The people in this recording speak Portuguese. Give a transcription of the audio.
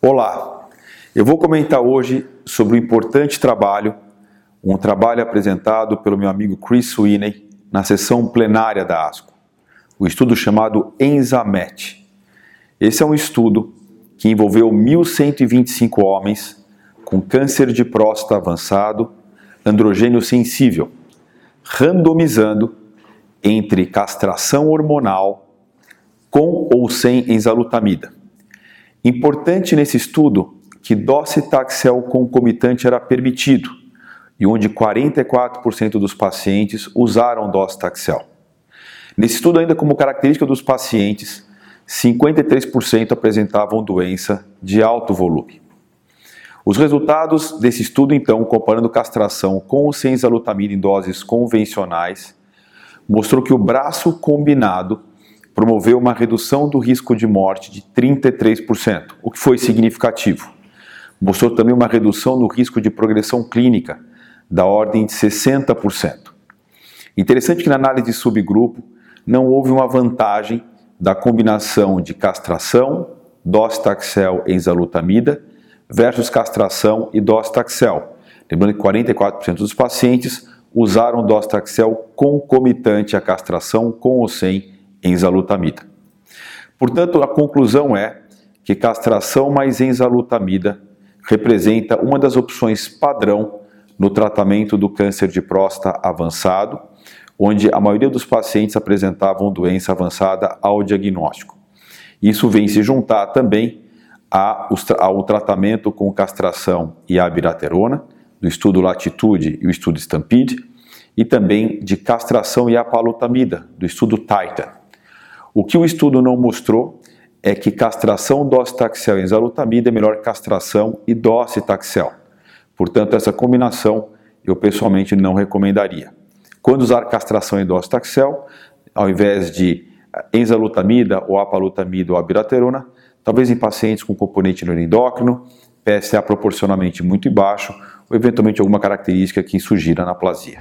Olá, eu vou comentar hoje sobre o importante trabalho, um trabalho apresentado pelo meu amigo Chris Sweeney na sessão plenária da ASCO, o estudo chamado ENZAMET. Esse é um estudo que envolveu 1.125 homens com câncer de próstata avançado, androgênio sensível, randomizando entre castração hormonal com ou sem enzalutamida. Importante nesse estudo que docetaxel concomitante era permitido e onde 44% dos pacientes usaram docetaxel. Nesse estudo ainda como característica dos pacientes, 53% apresentavam doença de alto volume. Os resultados desse estudo, então, comparando castração com enzalutamida em doses convencionais, mostrou que o braço combinado promoveu uma redução do risco de morte de 33%, o que foi significativo. Mostrou também uma redução no risco de progressão clínica da ordem de 60%. Interessante que na análise de subgrupo não houve uma vantagem da combinação de castração, docetaxel e enzalutamida versus castração e docetaxel. Lembrando que 44% dos pacientes usaram docetaxel concomitante à castração com ou sem enzalutamida. Portanto, a conclusão é que castração mais enzalutamida representa uma das opções padrão no tratamento do câncer de próstata avançado, onde a maioria dos pacientes apresentavam doença avançada ao diagnóstico. Isso vem se juntar também ao tratamento com castração e abiraterona, do estudo Latitude e o estudo Stampede, e também de castração e apalutamida, do estudo Titan. O que o estudo não mostrou é que castração docetaxel e enzalutamida é melhor castração e docetaxel. Portanto, essa combinação eu pessoalmente não recomendaria. Quando usar castração e docetaxel, ao invés de enzalutamida ou apalutamida ou abiraterona, talvez em pacientes com componente neuroendócrino, PSA proporcionalmente muito baixo ou eventualmente alguma característica que sugira anaplasia.